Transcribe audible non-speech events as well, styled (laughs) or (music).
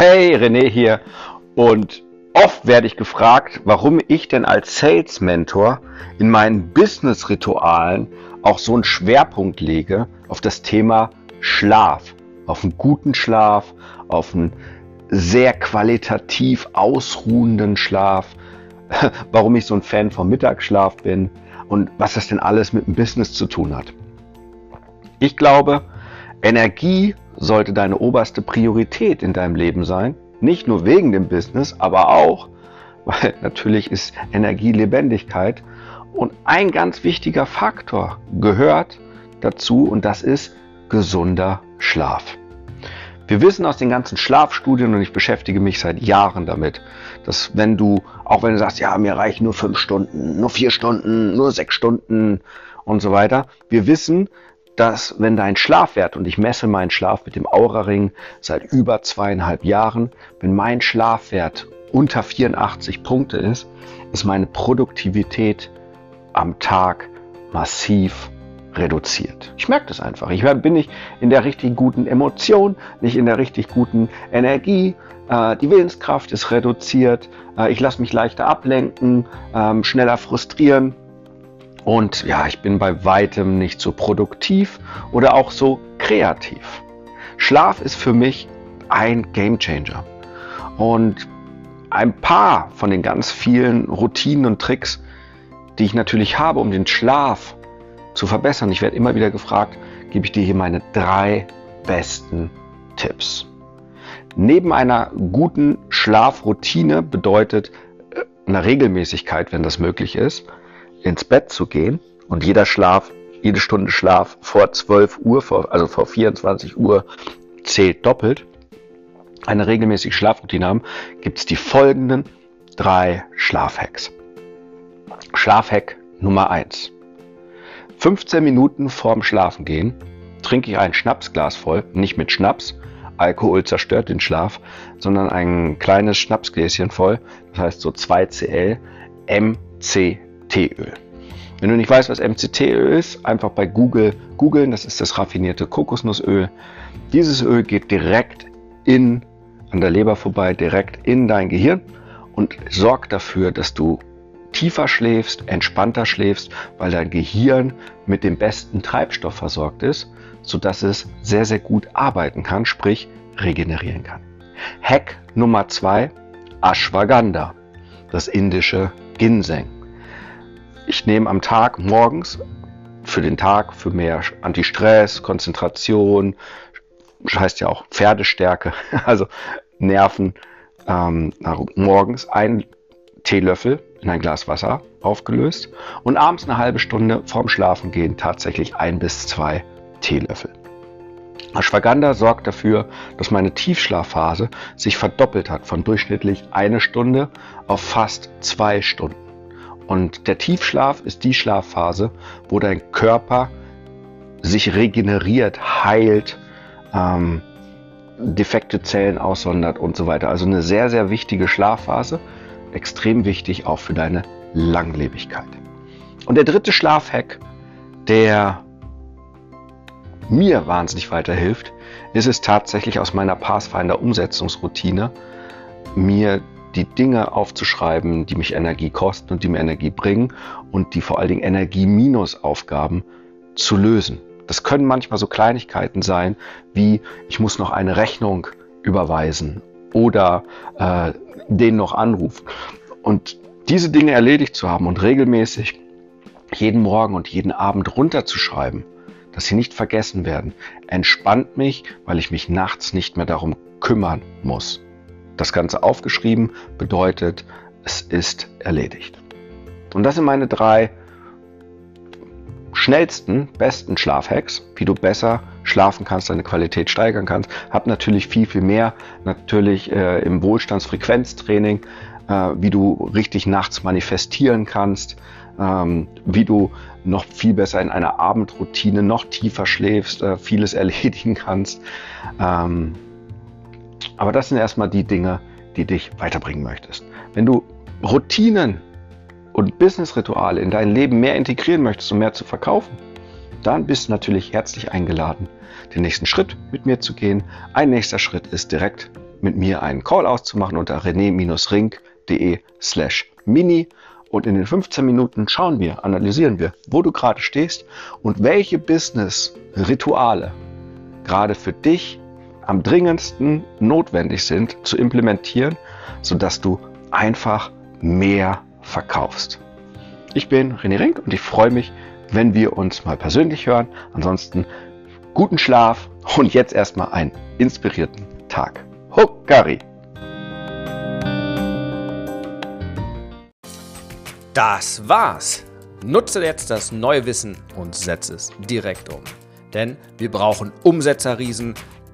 Hey, René hier. Und oft werde ich gefragt, warum ich denn als Sales Mentor in meinen Business-Ritualen auch so einen Schwerpunkt lege auf das Thema Schlaf, auf einen guten Schlaf, auf einen sehr qualitativ ausruhenden Schlaf, (laughs) warum ich so ein Fan vom Mittagsschlaf bin und was das denn alles mit dem Business zu tun hat. Ich glaube, Energie sollte deine oberste Priorität in deinem Leben sein. Nicht nur wegen dem Business, aber auch, (laughs) weil natürlich ist Energie Lebendigkeit. Und ein ganz wichtiger Faktor gehört dazu und das ist gesunder Schlaf. Wir wissen aus den ganzen Schlafstudien und ich beschäftige mich seit Jahren damit, dass wenn du, auch wenn du sagst, ja, mir reichen nur fünf Stunden, nur vier Stunden, nur sechs Stunden und so weiter, wir wissen, dass wenn dein Schlafwert, und ich messe meinen Schlaf mit dem Aura-Ring seit über zweieinhalb Jahren, wenn mein Schlafwert unter 84 Punkte ist, ist meine Produktivität am Tag massiv reduziert. Ich merke das einfach. Ich bin nicht in der richtig guten Emotion, nicht in der richtig guten Energie. Äh, die Willenskraft ist reduziert. Äh, ich lasse mich leichter ablenken, ähm, schneller frustrieren. Und ja, ich bin bei weitem nicht so produktiv oder auch so kreativ. Schlaf ist für mich ein Gamechanger. Und ein paar von den ganz vielen Routinen und Tricks, die ich natürlich habe, um den Schlaf zu verbessern. Ich werde immer wieder gefragt, gebe ich dir hier meine drei besten Tipps. Neben einer guten Schlafroutine bedeutet äh, eine Regelmäßigkeit, wenn das möglich ist, ins Bett zu gehen und jeder Schlaf, jede Stunde Schlaf vor 12 Uhr, vor, also vor 24 Uhr zählt doppelt, eine regelmäßige Schlafroutine haben, gibt es die folgenden drei Schlafhacks. Schlafhack Nummer 1. 15 Minuten vorm Schlafengehen trinke ich ein Schnapsglas voll, nicht mit Schnaps, Alkohol zerstört den Schlaf, sondern ein kleines Schnapsgläschen voll, das heißt so 2 Cl MC MCT-Öl. Wenn du nicht weißt, was MCT-Öl ist, einfach bei Google googeln. Das ist das raffinierte Kokosnussöl. Dieses Öl geht direkt in, an der Leber vorbei, direkt in dein Gehirn und sorgt dafür, dass du tiefer schläfst, entspannter schläfst, weil dein Gehirn mit dem besten Treibstoff versorgt ist, sodass es sehr, sehr gut arbeiten kann, sprich regenerieren kann. Hack Nummer zwei: Ashwagandha, das indische Ginseng. Ich nehme am Tag morgens für den Tag für mehr Antistress, Konzentration, heißt ja auch Pferdestärke, (laughs) also Nerven, ähm, morgens einen Teelöffel in ein Glas Wasser aufgelöst und abends eine halbe Stunde vorm Schlafengehen tatsächlich ein bis zwei Teelöffel. Ashwagandha sorgt dafür, dass meine Tiefschlafphase sich verdoppelt hat von durchschnittlich eine Stunde auf fast zwei Stunden. Und der Tiefschlaf ist die Schlafphase, wo dein Körper sich regeneriert, heilt, ähm, defekte Zellen aussondert und so weiter. Also eine sehr, sehr wichtige Schlafphase. Extrem wichtig auch für deine Langlebigkeit. Und der dritte Schlafhack, der mir wahnsinnig weiterhilft, ist es tatsächlich aus meiner Pathfinder Umsetzungsroutine, mir die Dinge aufzuschreiben, die mich Energie kosten und die mir Energie bringen und die vor allen Dingen Energie-Minus-Aufgaben zu lösen. Das können manchmal so Kleinigkeiten sein, wie ich muss noch eine Rechnung überweisen oder äh, den noch anrufen. Und diese Dinge erledigt zu haben und regelmäßig jeden Morgen und jeden Abend runterzuschreiben, dass sie nicht vergessen werden, entspannt mich, weil ich mich nachts nicht mehr darum kümmern muss. Das Ganze aufgeschrieben bedeutet, es ist erledigt. Und das sind meine drei schnellsten, besten Schlafhacks, wie du besser schlafen kannst, deine Qualität steigern kannst. Hab natürlich viel, viel mehr, natürlich äh, im Wohlstandsfrequenztraining, äh, wie du richtig nachts manifestieren kannst, ähm, wie du noch viel besser in einer Abendroutine noch tiefer schläfst, äh, vieles (laughs) erledigen kannst. Ähm, aber das sind erstmal die Dinge, die dich weiterbringen möchtest. Wenn du Routinen und Businessrituale in dein Leben mehr integrieren möchtest, um mehr zu verkaufen, dann bist du natürlich herzlich eingeladen, den nächsten Schritt mit mir zu gehen. Ein nächster Schritt ist direkt mit mir einen Call auszumachen unter rené-ring.de slash mini und in den 15 Minuten schauen wir, analysieren wir, wo du gerade stehst und welche Business-Rituale gerade für dich am dringendsten notwendig sind zu implementieren, sodass du einfach mehr verkaufst. Ich bin René Rink und ich freue mich, wenn wir uns mal persönlich hören. Ansonsten guten Schlaf und jetzt erstmal einen inspirierten Tag. Huckari! Das war's. Nutze jetzt das neue Wissen und setze es direkt um. Denn wir brauchen Umsetzerriesen,